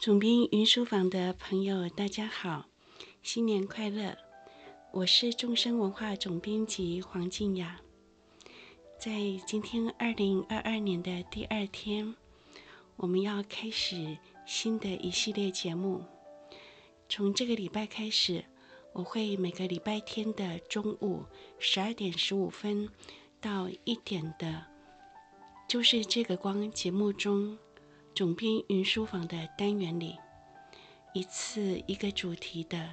总编云书房的朋友，大家好，新年快乐！我是众生文化总编辑黄静雅。在今天二零二二年的第二天，我们要开始新的一系列节目。从这个礼拜开始，我会每个礼拜天的中午十二点十五分到一点的，就是这个光节目中。总编云书房的单元里，一次一个主题的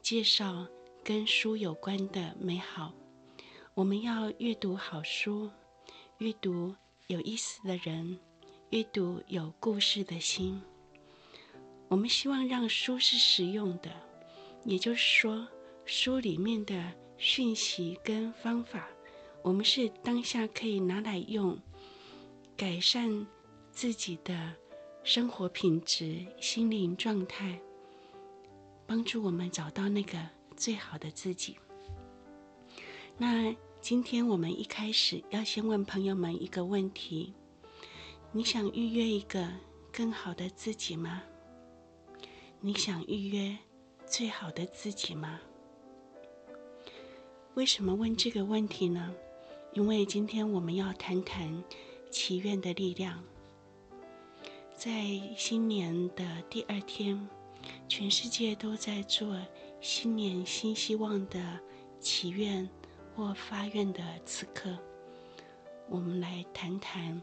介绍跟书有关的美好。我们要阅读好书，阅读有意思的人，阅读有故事的心。我们希望让书是实用的，也就是说，书里面的讯息跟方法，我们是当下可以拿来用，改善。自己的生活品质、心灵状态，帮助我们找到那个最好的自己。那今天我们一开始要先问朋友们一个问题：你想预约一个更好的自己吗？你想预约最好的自己吗？为什么问这个问题呢？因为今天我们要谈谈祈愿的力量。在新年的第二天，全世界都在做新年新希望的祈愿或发愿的此刻，我们来谈谈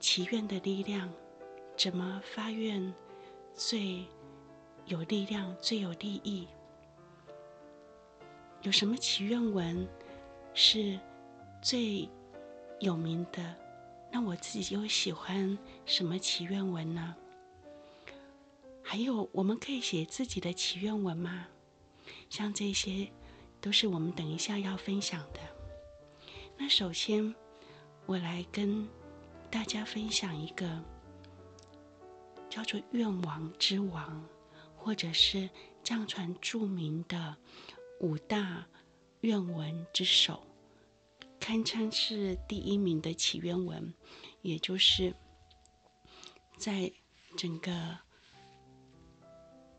祈愿的力量，怎么发愿最有力量、最有利益？有什么祈愿文是最有名的？那我自己又喜欢什么祈愿文呢？还有，我们可以写自己的祈愿文吗？像这些，都是我们等一下要分享的。那首先，我来跟大家分享一个叫做“愿王之王”，或者是藏传著名的五大愿文之首。堪称是第一名的祈愿文，也就是在整个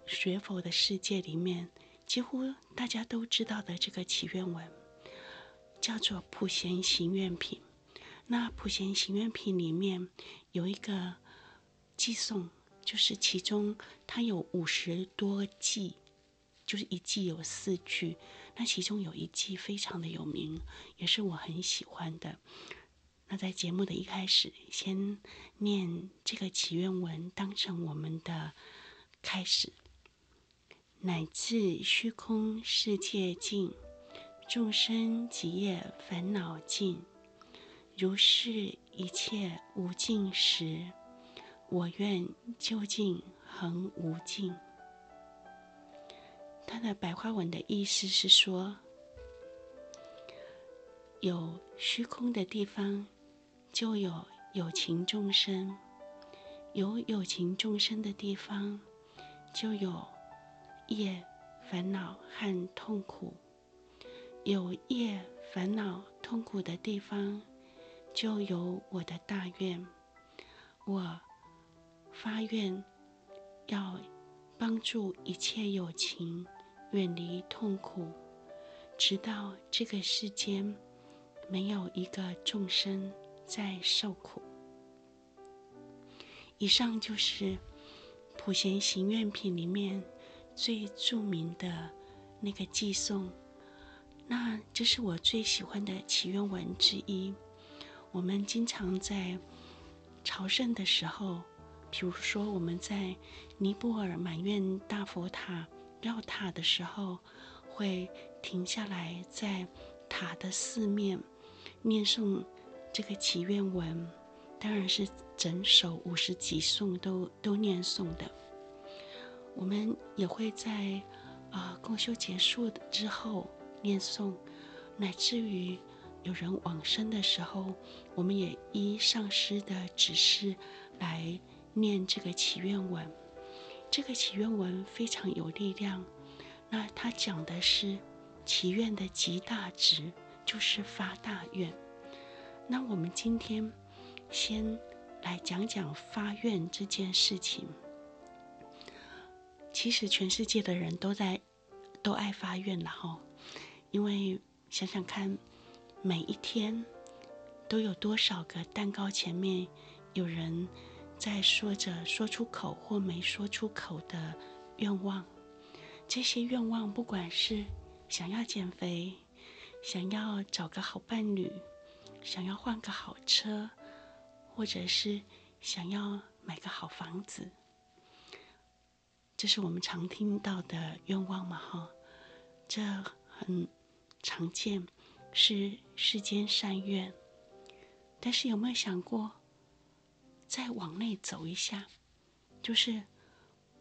学佛的世界里面，几乎大家都知道的这个祈愿文，叫做《普贤行愿品》。那《普贤行愿品》里面有一个偈颂，就是其中它有五十多偈。就是一偈有四句，那其中有一季非常的有名，也是我很喜欢的。那在节目的一开始，先念这个祈愿文，当成我们的开始。乃至虚空世界尽，众生极业烦恼尽，如是一切无尽时，我愿究竟恒无尽。它的白话文的意思是说，有虚空的地方，就有有情众生；有有情众生的地方，就有业烦恼和痛苦；有业烦恼痛苦的地方，就有我的大愿。我发愿要帮助一切有情。远离痛苦，直到这个世间没有一个众生在受苦。以上就是《普贤行愿品》里面最著名的那个偈颂。那这是我最喜欢的祈愿文之一。我们经常在朝圣的时候，比如说我们在尼泊尔满愿大佛塔。绕塔的时候，会停下来，在塔的四面念诵这个祈愿文，当然是整首五十几颂都都念诵的。我们也会在啊、呃、共修结束之后念诵，乃至于有人往生的时候，我们也依上师的指示来念这个祈愿文。这个祈愿文非常有力量，那它讲的是祈愿的极大值，就是发大愿。那我们今天先来讲讲发愿这件事情。其实全世界的人都在都爱发愿了哈，因为想想看，每一天都有多少个蛋糕前面有人在说着说出口或没说出口的愿望，这些愿望不管是想要减肥，想要找个好伴侣，想要换个好车，或者是想要买个好房子。这是我们常听到的愿望嘛，哈，这很常见，是世间善愿。但是有没有想过，再往内走一下，就是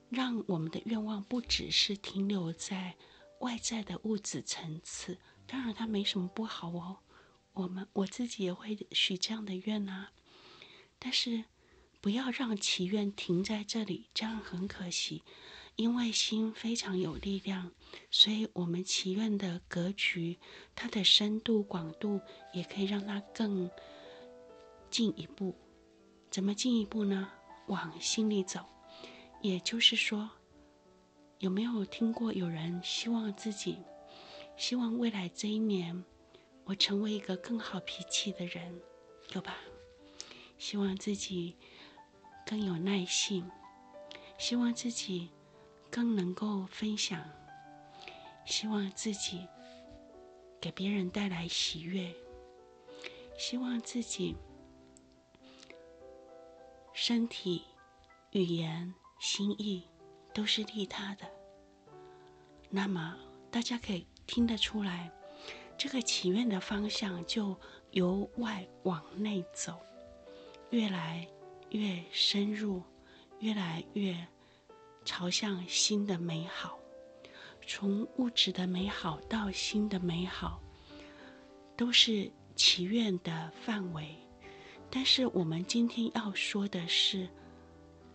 让我们的愿望不只是停留在外在的物质层次。当然，它没什么不好哦，我们我自己也会许这样的愿啊。但是。不要让祈愿停在这里，这样很可惜。因为心非常有力量，所以我们祈愿的格局，它的深度广度也可以让它更进一步。怎么进一步呢？往心里走。也就是说，有没有听过有人希望自己，希望未来这一年，我成为一个更好脾气的人，有吧？希望自己。更有耐性，希望自己更能够分享，希望自己给别人带来喜悦，希望自己身体、语言、心意都是利他的。那么大家可以听得出来，这个祈愿的方向就由外往内走，越来。越深入，越来越朝向心的美好，从物质的美好到心的美好，都是祈愿的范围。但是我们今天要说的是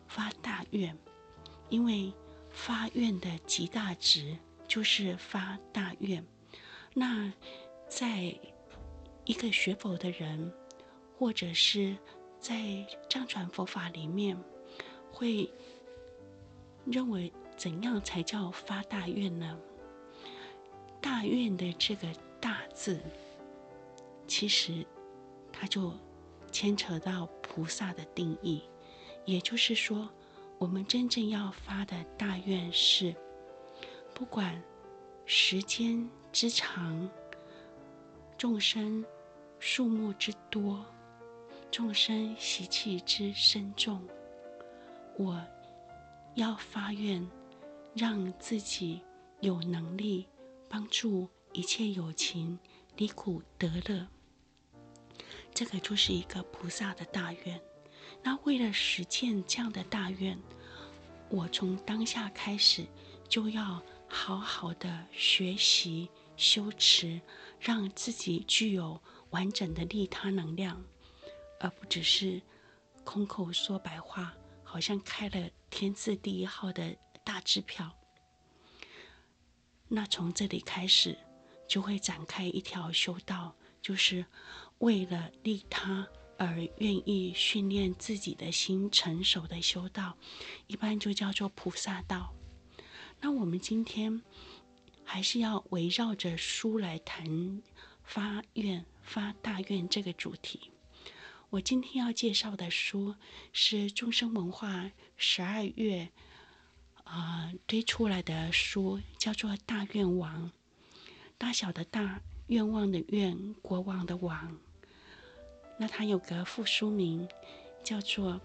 发大愿，因为发愿的极大值就是发大愿。那在一个学佛的人，或者是。在藏传佛法里面，会认为怎样才叫发大愿呢？大愿的这个“大”字，其实它就牵扯到菩萨的定义。也就是说，我们真正要发的大愿是，不管时间之长、众生数目之多。众生习气之深重，我要发愿，让自己有能力帮助一切有情离苦得乐。这个就是一个菩萨的大愿。那为了实践这样的大愿，我从当下开始就要好好的学习修持，让自己具有完整的利他能量。而不只是空口说白话，好像开了天字第一号的大支票。那从这里开始，就会展开一条修道，就是为了利他而愿意训练自己的心成熟的修道，一般就叫做菩萨道。那我们今天还是要围绕着书来谈发愿、发大愿这个主题。我今天要介绍的书是众生文化十二月啊、呃、推出来的书，叫做《大愿王》，大小的大，愿望的愿，国王的王。那它有个副书名，叫做《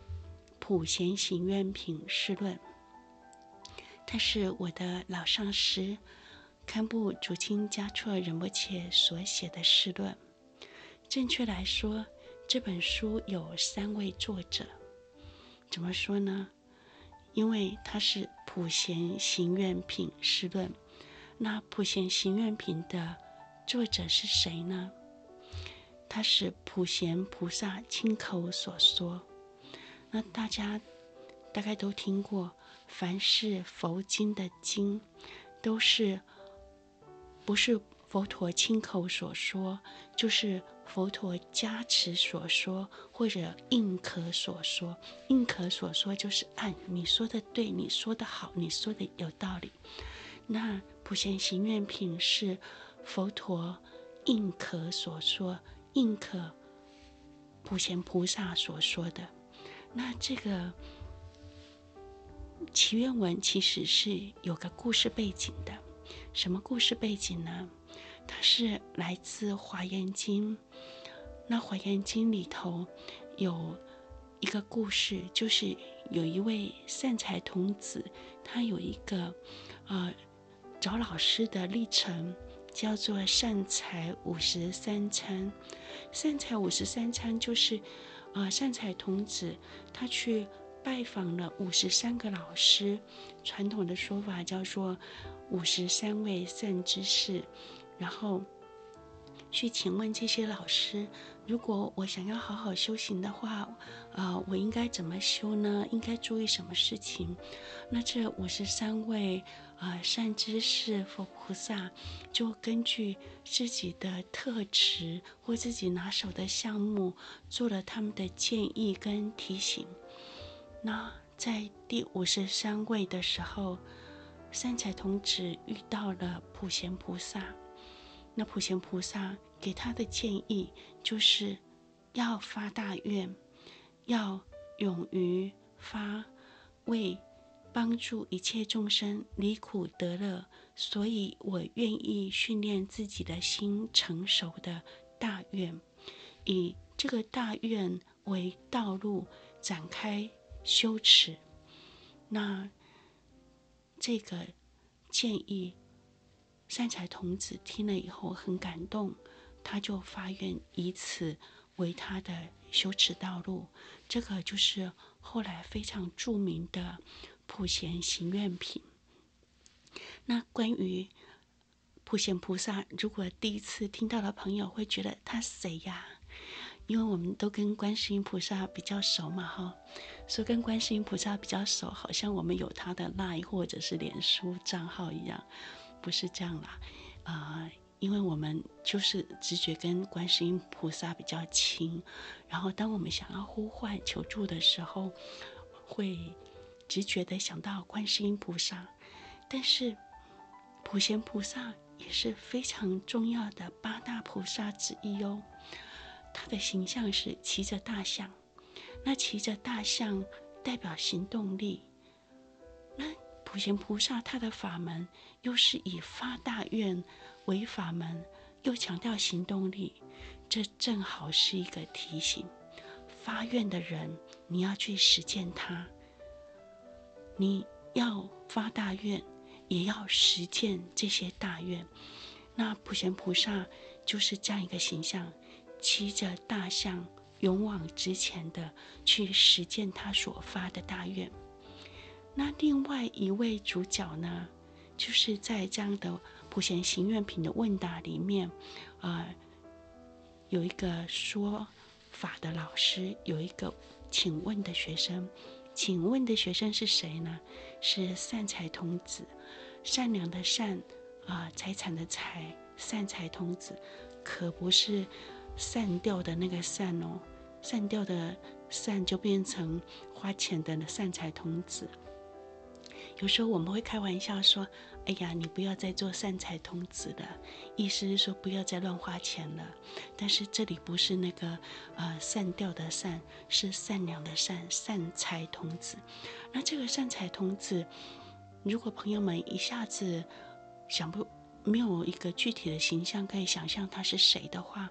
普贤行愿品释论》。它是我的老上师堪布竹清嘉措仁波切所写的释论。正确来说，这本书有三位作者，怎么说呢？因为它是《普贤行愿品释论》，那《普贤行愿品》的作者是谁呢？他是普贤菩萨亲口所说。那大家大概都听过，凡是佛经的经，都是不是佛陀亲口所说，就是。佛陀加持所说，或者应可所说。应可所说就是按你说的对，你说的好，你说的有道理。那普贤行愿品是佛陀应可所说，宁可普贤菩萨所说的。那这个祈愿文其实是有个故事背景的。什么故事背景呢？它是来自《华严经》。那《华严经》里头有一个故事，就是有一位善财童子，他有一个呃找老师的历程，叫做善财五十三参。善财五十三参就是呃善财童子他去拜访了五十三个老师，传统的说法叫做。五十三位善知识，然后去请问这些老师：如果我想要好好修行的话，呃，我应该怎么修呢？应该注意什么事情？那这五十三位呃善知识佛菩萨，就根据自己的特质或自己拿手的项目，做了他们的建议跟提醒。那在第五十三位的时候。善财童子遇到了普贤菩萨，那普贤菩萨给他的建议就是要发大愿，要勇于发，为帮助一切众生离苦得乐，所以我愿意训练自己的心成熟的大愿，以这个大愿为道路展开修持。那。这个建议，善财童子听了以后很感动，他就发愿以此为他的修持道路。这个就是后来非常著名的普贤行愿品。那关于普贤菩萨，如果第一次听到的朋友会觉得他谁呀？因为我们都跟观世音菩萨比较熟嘛，哈，说跟观世音菩萨比较熟，好像我们有他的 LINE 或者是脸书账号一样，不是这样啦，啊、因为我们就是直觉跟观世音菩萨比较亲，然后当我们想要呼唤求助的时候，会直觉的想到观世音菩萨，但是普贤菩萨也是非常重要的八大菩萨之一哦。他的形象是骑着大象，那骑着大象代表行动力。那普贤菩萨他的法门又是以发大愿为法门，又强调行动力，这正好是一个提醒：发愿的人，你要去实践它。你要发大愿，也要实践这些大愿。那普贤菩萨就是这样一个形象。骑着大象，勇往直前的去实践他所发的大愿。那另外一位主角呢，就是在这样的普贤行愿品的问答里面，呃，有一个说法的老师，有一个请问的学生。请问的学生是谁呢？是善财童子，善良的善，啊、财产的财，善财童子，可不是。散掉的那个善哦，散掉的善就变成花钱的善财童子。有时候我们会开玩笑说：“哎呀，你不要再做善财童子了。”意思是说不要再乱花钱了。但是这里不是那个呃善掉的善，是善良的善，善财童子。那这个善财童子，如果朋友们一下子想不没有一个具体的形象可以想象他是谁的话。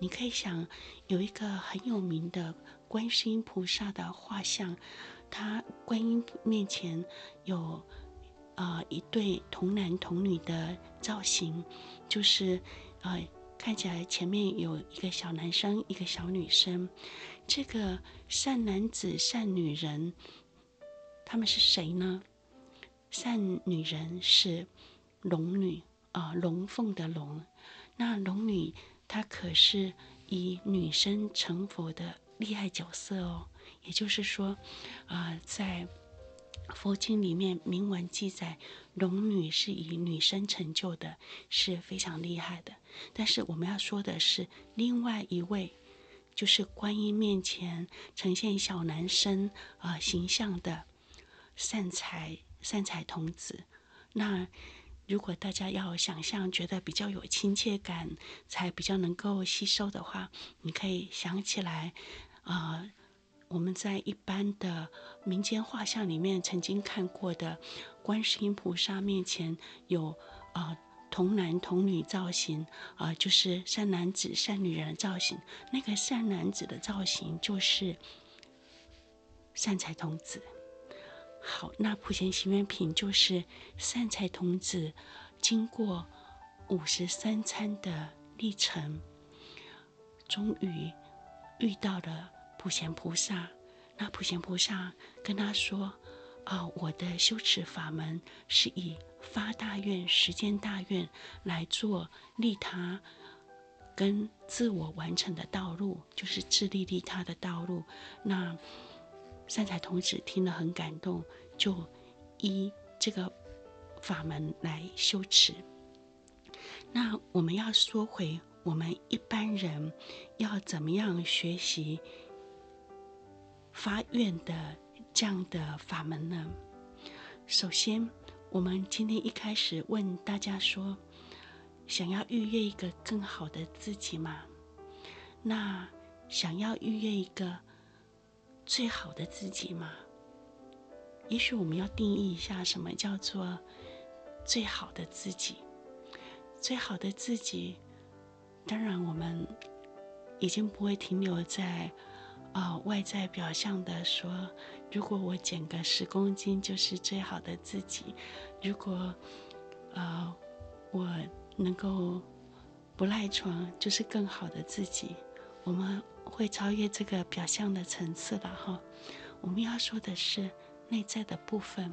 你可以想，有一个很有名的观世音菩萨的画像，他观音面前有，呃，一对童男童女的造型，就是，呃，看起来前面有一个小男生，一个小女生，这个善男子、善女人，他们是谁呢？善女人是龙女，啊、呃，龙凤的龙，那龙女。她可是以女生成佛的厉害角色哦，也就是说，啊、呃，在佛经里面明文记载，龙女是以女生成就的，是非常厉害的。但是我们要说的是另外一位，就是观音面前呈现小男生啊、形象的善财善财童子。那如果大家要想象，觉得比较有亲切感，才比较能够吸收的话，你可以想起来，啊、呃，我们在一般的民间画像里面曾经看过的观世音菩萨面前有啊。呃童男童女造型，啊、呃，就是善男子善女人的造型。那个善男子的造型就是善财童子。好，那普贤行愿品就是善财童子经过五十三参的历程，终于遇到了普贤菩萨。那普贤菩萨跟他说。啊、我的修持法门是以发大愿、实践大愿来做利他跟自我完成的道路，就是自利利他的道路。那善财童子听了很感动，就依这个法门来修持。那我们要说回我们一般人要怎么样学习发愿的。这样的法门呢？首先，我们今天一开始问大家说，想要预约一个更好的自己吗？那想要预约一个最好的自己吗？也许我们要定义一下，什么叫做最好的自己？最好的自己，当然我们已经不会停留在。啊、外在表象的说，如果我减个十公斤，就是最好的自己；如果，呃，我能够不赖床，就是更好的自己。我们会超越这个表象的层次了哈。我们要说的是内在的部分。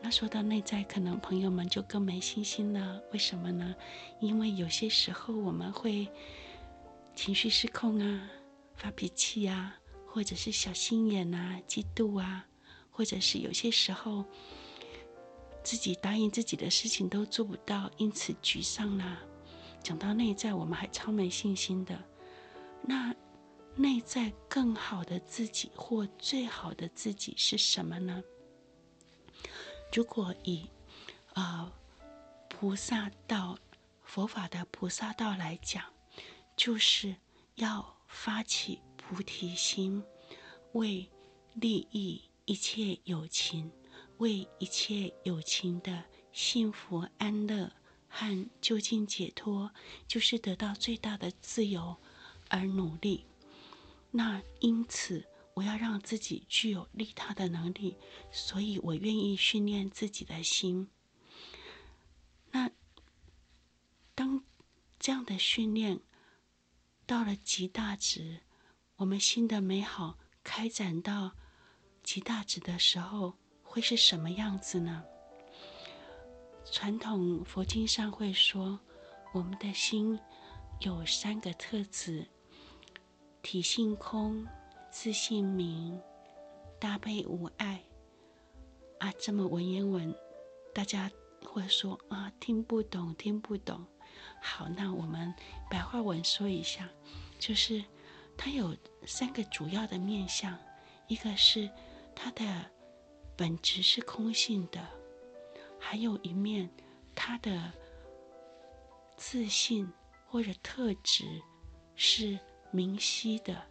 那说到内在，可能朋友们就更没信心了。为什么呢？因为有些时候我们会情绪失控啊。发脾气啊，或者是小心眼啊、嫉妒啊，或者是有些时候自己答应自己的事情都做不到，因此沮丧啦、讲到内在，我们还超没信心的。那内在更好的自己或最好的自己是什么呢？如果以啊、呃、菩萨道、佛法的菩萨道来讲，就是要。发起菩提心，为利益一切有情，为一切有情的幸福安乐和究竟解脱，就是得到最大的自由而努力。那因此，我要让自己具有利他的能力，所以我愿意训练自己的心。那当这样的训练，到了极大值，我们心的美好开展到极大值的时候，会是什么样子呢？传统佛经上会说，我们的心有三个特质：体性空、自性明、大悲无碍。啊，这么文言文，大家会说啊，听不懂，听不懂。好，那我们白话文说一下，就是它有三个主要的面向，一个是它的本质是空性的，还有一面它的自信或者特质是明晰的，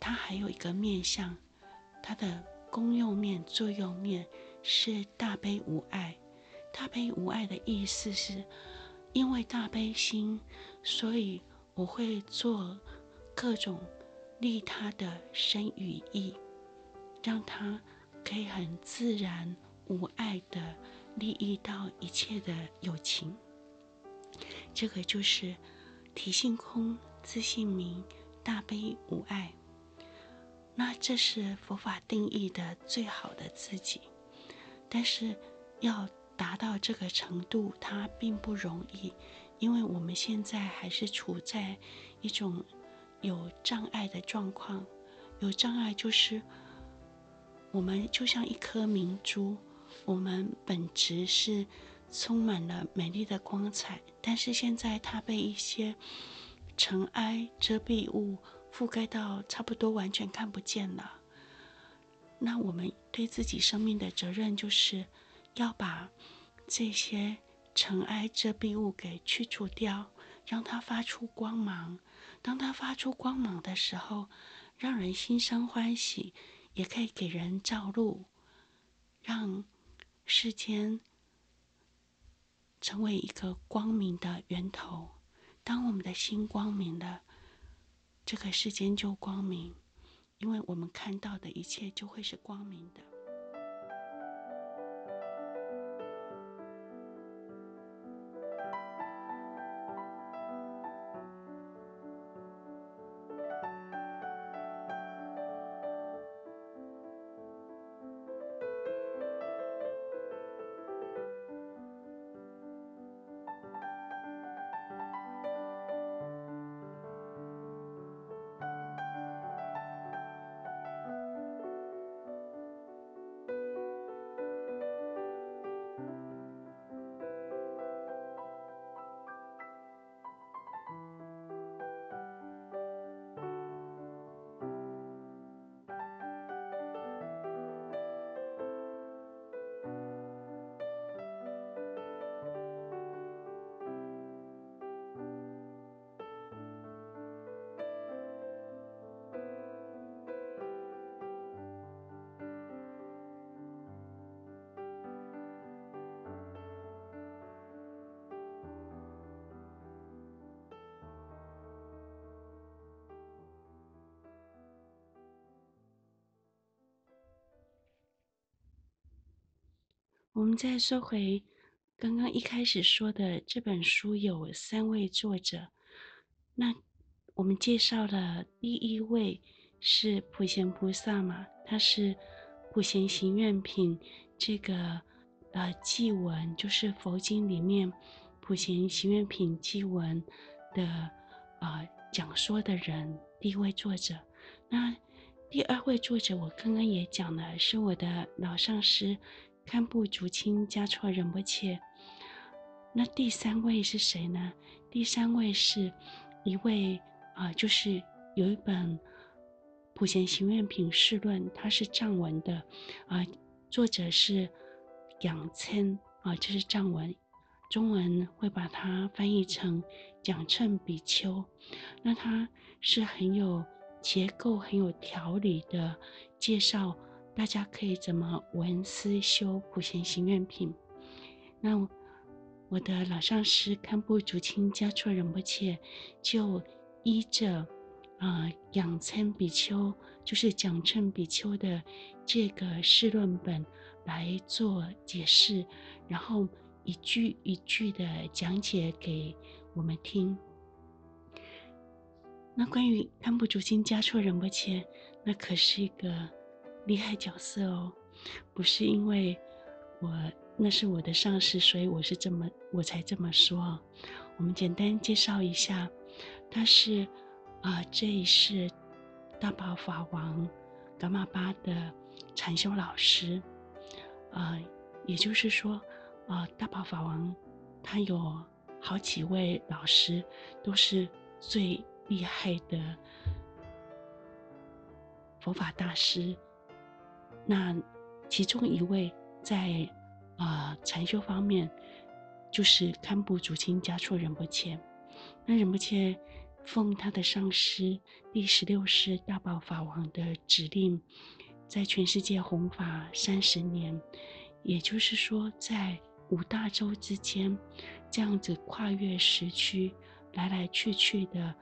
它还有一个面向，它的功用面、作用面是大悲无碍。大悲无碍的意思是。因为大悲心，所以我会做各种利他的身与意，让他可以很自然无碍的利益到一切的有情。这个就是体性空、自性明、大悲无碍。那这是佛法定义的最好的自己，但是要。达到这个程度，它并不容易，因为我们现在还是处在一种有障碍的状况。有障碍就是，我们就像一颗明珠，我们本质是充满了美丽的光彩，但是现在它被一些尘埃遮蔽物覆盖到，差不多完全看不见了。那我们对自己生命的责任，就是要把这些尘埃遮蔽物给去除掉，让它发出光芒。当它发出光芒的时候，让人心生欢喜，也可以给人照路，让世间成为一个光明的源头。当我们的心光明了，这个世间就光明。因为我们看到的一切就会是光明的。我们再说回刚刚一开始说的，这本书有三位作者。那我们介绍了第一位是普贤菩萨嘛，他是普贤行愿品这个呃偈文，就是佛经里面普贤行愿品偈文的呃讲说的人，第一位作者。那第二位作者，我刚刚也讲了，是我的老上师。堪布竹清嘉措仁波切。那第三位是谁呢？第三位是一位啊、就是有一本《普贤行愿品释论》，它是藏文的啊、作者是蒋琛啊，就是藏文，中文会把它翻译成蒋称比丘。那他是很有结构、很有条理的介绍。大家可以怎么闻思修普贤行愿品？那我的老上师堪布竹清加措仁波切就依着啊仰称比丘，就是讲称比丘的这个释论本来做解释，然后一句一句的讲解给我们听。那关于堪布竹清加措仁波切，那可是一个。厉害角色哦，不是因为我那是我的上司，所以我是这么我才这么说。我们简单介绍一下，他是啊、这一世大宝法王噶玛巴的禅修老师，啊、也就是说啊、大宝法王他有好几位老师，都是最厉害的佛法大师。那其中一位在啊、呃、禅修方面，就是堪布祖清嘉措仁波切。那仁波切奉他的上师第十六世大宝法王的指令，在全世界弘法三十年，也就是说，在五大洲之间，这样子跨越时区，来来去去的，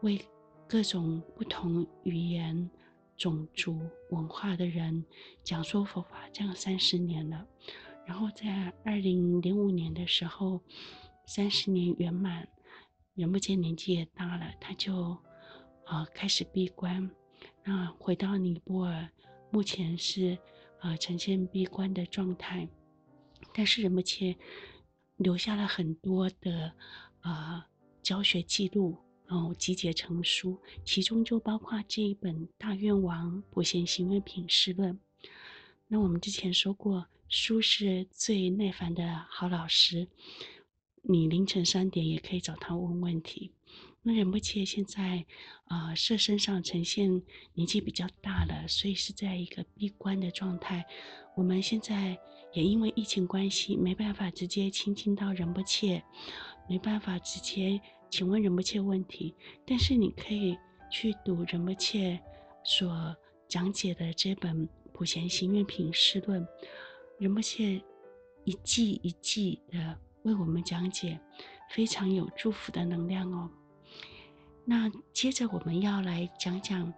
为各种不同语言。种族文化的人讲说佛法，这样三十年了。然后在二零零五年的时候，三十年圆满，仁波切年纪也大了，他就啊、开始闭关，那回到尼泊尔，目前是呃呈现闭关的状态。但是仁波切留下了很多的呃教学记录。然后集结成书，其中就包括这一本《大愿王普贤行愿品释论》。那我们之前说过，书是最耐烦的好老师，你凌晨三点也可以找他问问题。那仁波切现在啊，色、身上呈现年纪比较大了，所以是在一个闭关的状态。我们现在也因为疫情关系，没办法直接亲近到仁波切，没办法直接请问仁波切问题。但是你可以去读仁波切所讲解的这本《普贤行愿品释论》，仁波切一季一季的为我们讲解，非常有祝福的能量哦。那接着我们要来讲讲，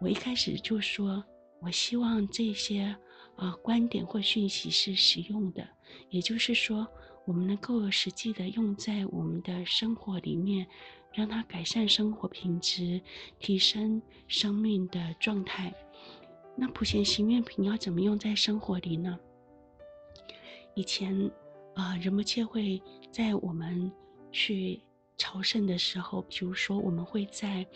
我一开始就说，我希望这些啊、呃、观点或讯息是实用的，也就是说，我们能够实际的用在我们的生活里面，让它改善生活品质，提升生命的状态。那普贤行愿品要怎么用在生活里呢？以前啊，仁波切会在我们去。朝圣的时候，比如说我们会在，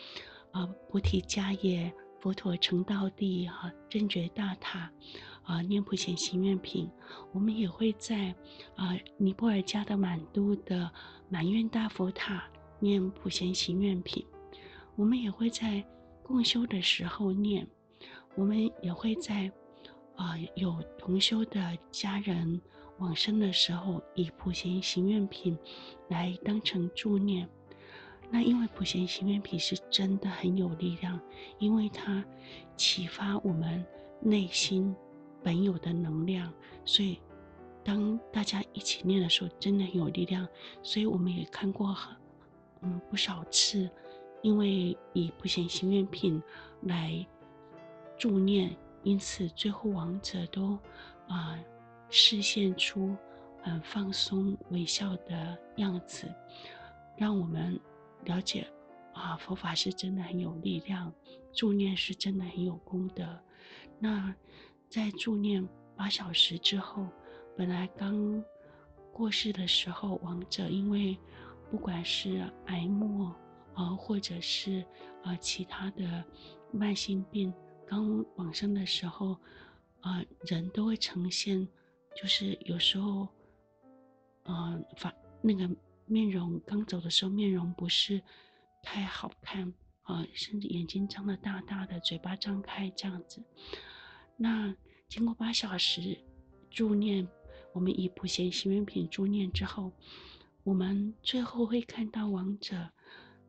啊菩提迦叶佛陀成道地哈、啊、正觉大塔，啊念普贤行愿品。我们也会在啊尼泊尔加德满都的满愿大佛塔念普贤行愿品。我们也会在共修的时候念。我们也会在啊有同修的家人。往生的时候，以普贤行愿品来当成助念。那因为普贤行愿品是真的很有力量，因为它启发我们内心本有的能量，所以当大家一起念的时候，真的很有力量。所以我们也看过很嗯不少次，因为以普贤行愿品来助念，因此最后亡者都啊。示现出很放松微笑的样子，让我们了解啊，佛法是真的很有力量，助念是真的很有功德。那在助念八小时之后，本来刚过世的时候，亡者因为不管是癌末啊，或者是啊其他的慢性病，刚往生的时候啊，人都会呈现。就是有时候，呃，发那个面容刚走的时候，面容不是太好看啊，甚至眼睛张得大大的，嘴巴张开这样子。那经过八小时助念，我们以普贤行愿品助念之后，我们最后会看到亡者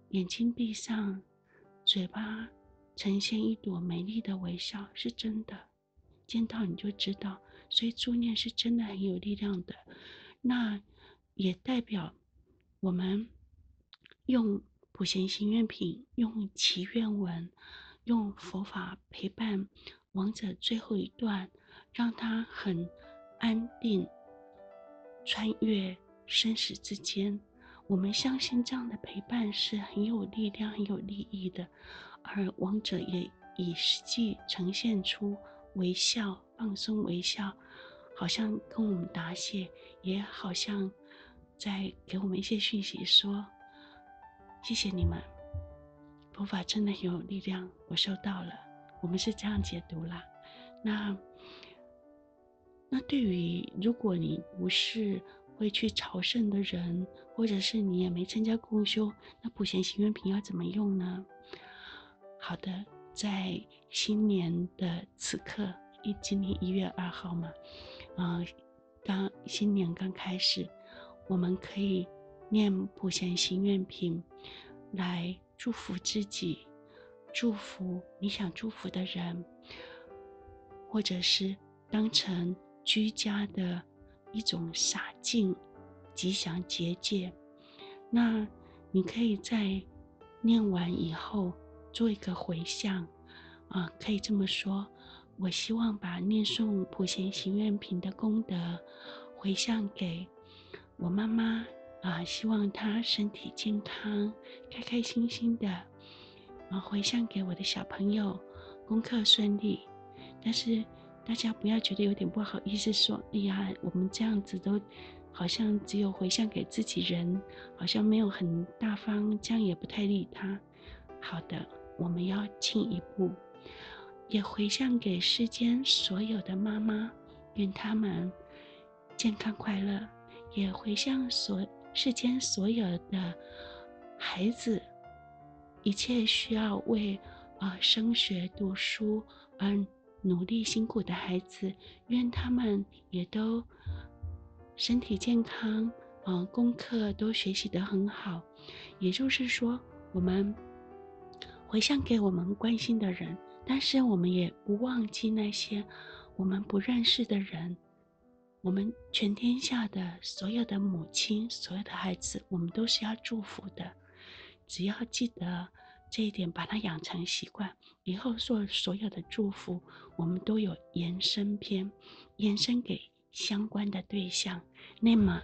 眼睛闭上，嘴巴呈现一朵美丽的微笑，是真的，见到你就知道。所以助念是真的很有力量的，那也代表我们用普贤行愿品，用祈愿文，用佛法陪伴亡者最后一段，让他很安定，穿越生死之间。我们相信这样的陪伴是很有力量、很有利益的，而亡者也以实际呈现出微笑。放松微笑，好像跟我们答谢，也好像在给我们一些讯息说，谢谢你们，佛法真的很有力量，我收到了。我们是这样解读啦。那那对于如果你不是会去朝圣的人，或者是你也没参加共修，那普贤行愿品要怎么用呢？好的，在新年的此刻。一今年一月二号嘛，嗯、呃，当新年刚开始，我们可以念普贤行愿品，来祝福自己，祝福你想祝福的人，或者是当成居家的一种洒净、吉祥结界。那你可以在念完以后做一个回向，啊、可以这么说。我希望把念诵普贤行愿品的功德回向给我妈妈啊，希望她身体健康，开开心心的。回向给我的小朋友，功课顺利。但是大家不要觉得有点不好意思，说，哎呀，我们这样子都好像只有回向给自己人，好像没有很大方，这样也不太利他。好的，我们要进一步。也回向给世间所有的妈妈，愿他们健康快乐；也回向所世间所有的孩子，一切需要为啊、呃、升学读书而努力辛苦的孩子，愿他们也都身体健康，嗯、呃，功课都学习得很好。也就是说，我们回向给我们关心的人。但是我们也不忘记那些我们不认识的人，我们全天下的所有的母亲、所有的孩子，我们都是要祝福的。只要记得这一点，把它养成习惯，以后做所有的祝福，我们都有延伸篇，延伸给相关的对象，那么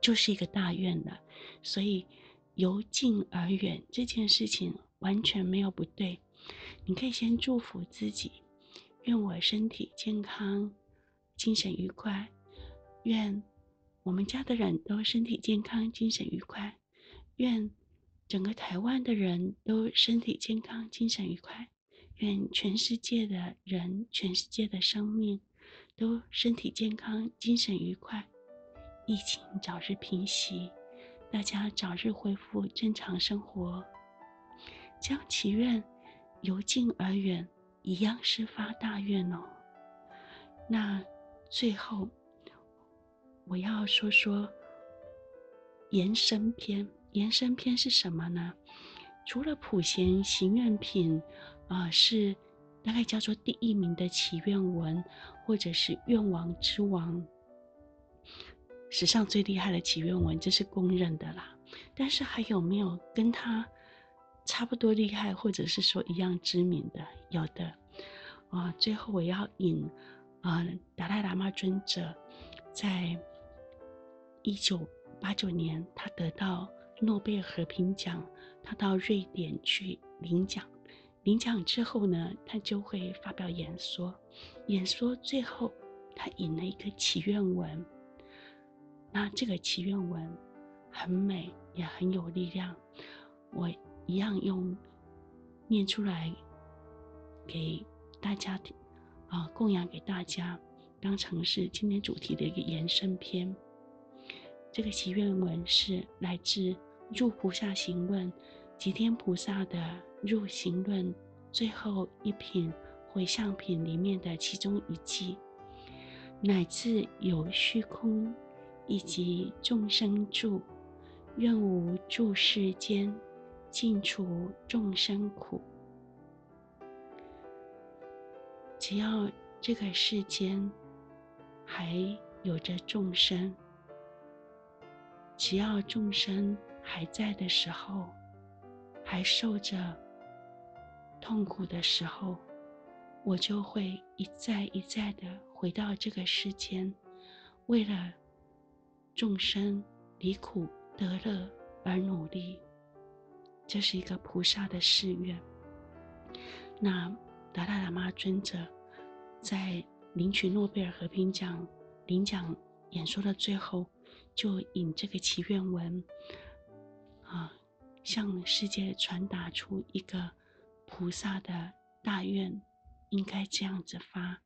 就是一个大愿了。所以由近而远这件事情完全没有不对。你可以先祝福自己，愿我身体健康，精神愉快；愿我们家的人都身体健康，精神愉快；愿整个台湾的人都身体健康，精神愉快；愿全世界的人，全世界的生命都身体健康，精神愉快。疫情早日平息，大家早日恢复正常生活。将祈愿。由近而远，一样是发大愿哦。那最后，我要说说延伸篇。延伸篇是什么呢？除了普贤行愿品，啊、是大概叫做第一名的祈愿文，或者是愿王之王，史上最厉害的祈愿文，这是公认的啦。但是还有没有跟他？差不多厉害，或者是说一样知名的，有的，啊、最后我要引，啊、达赖喇嘛尊者，在一九八九年，他得到诺贝尔和平奖，他到瑞典去领奖，领奖之后呢，他就会发表演说，演说最后他引了一个祈愿文，那这个祈愿文很美，也很有力量，我。一样用念出来给大家听啊，供养给大家，当成是今天主题的一个延伸篇。这个祈愿文是来自《入菩萨行论》寂天菩萨的《入行论》最后一品回向品里面的其中一句，乃至有虚空以及众生住，愿无住世间。尽除众生苦，只要这个世间还有着众生，只要众生还在的时候，还受着痛苦的时候，我就会一再一再的回到这个世间，为了众生离苦得乐而努力。这是一个菩萨的誓愿。那达赖喇嘛尊者在领取诺贝尔和平奖领奖演说的最后，就引这个祈愿文，啊，向世界传达出一个菩萨的大愿，应该这样子发。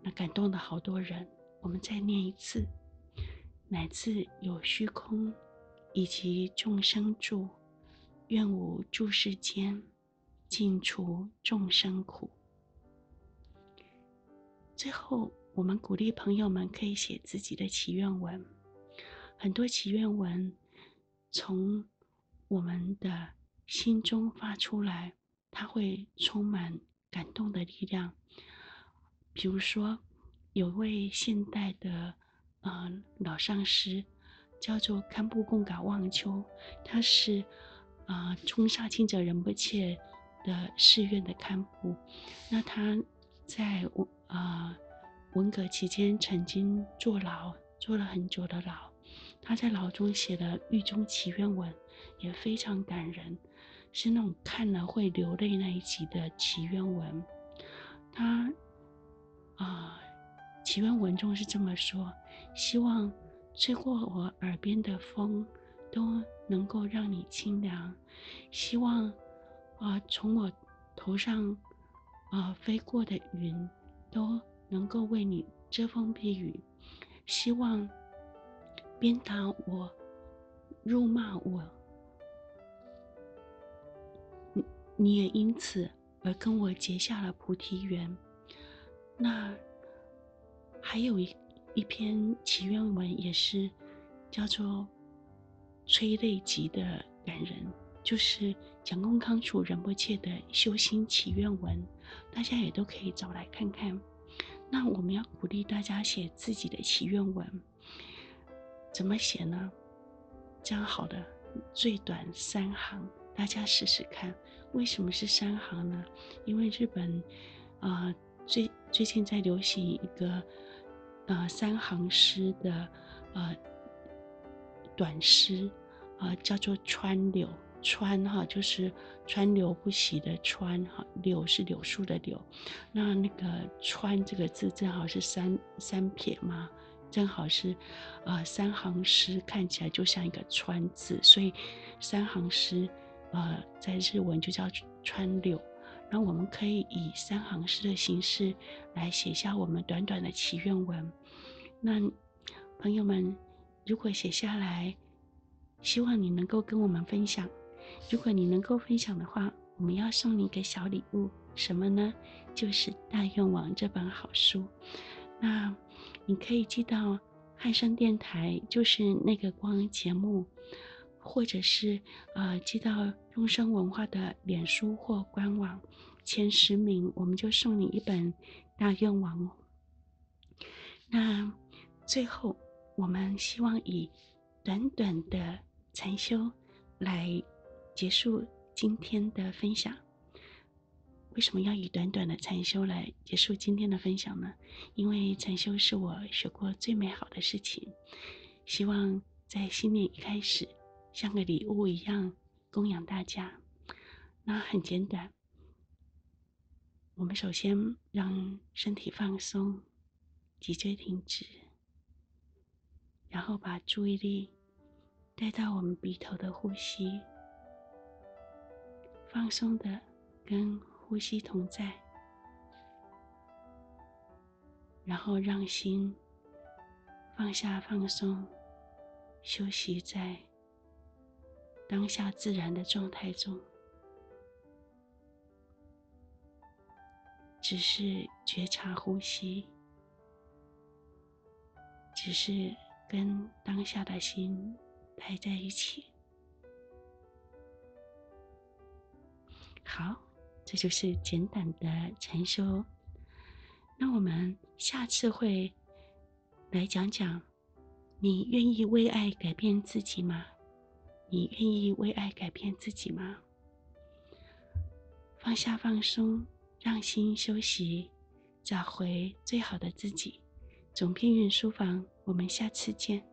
那感动了好多人。我们再念一次：乃至有虚空，以及众生住。愿无住世间，尽除众生苦。最后，我们鼓励朋友们可以写自己的祈愿文。很多祈愿文从我们的心中发出来，它会充满感动的力量。比如说，有位现代的呃老上师，叫做堪布贡嘎旺秋，他是。啊，冲沙钦哲仁波切的寺院的堪布，那他在啊文革期间曾经坐牢，坐了很久的牢。他在牢中写的狱中祈愿文，也非常感人，是那种看了会流泪那一集的祈愿文。他啊，祈愿文中是这么说：希望吹过我耳边的风。都能够让你清凉，希望啊、从我头上啊、飞过的云都能够为你遮风避雨。希望鞭打我、辱骂我，你你也因此而跟我结下了菩提缘。那还有一一篇祈愿文，也是叫做催泪集的感人，就是蒋公康楚仁波切的修心祈愿文，大家也都可以找来看看。那我们要鼓励大家写自己的祈愿文，怎么写呢？这样好的，最短三行，大家试试看。为什么是三行呢？因为日本，啊、呃，最最近在流行一个，呃，三行诗的，呃，短诗，啊、叫做川柳。川哈就是川流不息的川哈，柳是柳树的柳，那那个川这个字正好是三三撇嘛，正好是、呃、三行诗，看起来就像一个川字，所以三行诗呃在日文就叫川柳。那我们可以以三行诗的形式来写下我们短短的祈愿文。那朋友们如果写下来，希望你能够跟我们分享。如果你能够分享的话，我们要送你一个小礼物，什么呢？就是《大愿王》这本好书。那你可以寄到汉声电台，就是那个光节目，或者是呃寄到众生文化的脸书或官网，前十名我们就送你一本《大愿王》。那最后，我们希望以短短的禅修来。结束今天的分享。为什么要以短短的禅修来结束今天的分享呢？因为禅修是我学过最美好的事情。希望在新年一开始，像个礼物一样供养大家。那很简短，我们首先让身体放松，脊椎挺直，然后把注意力带到我们鼻头的呼吸。放松的跟呼吸同在，然后让心放下放松，休息在当下自然的状态中，只是觉察呼吸，只是跟当下的心待在一起。好，这就是简短的禅修。那我们下次会来讲讲，你愿意为爱改变自己吗？你愿意为爱改变自己吗？放下放松，让心休息，找回最好的自己。总编云书房，我们下次见。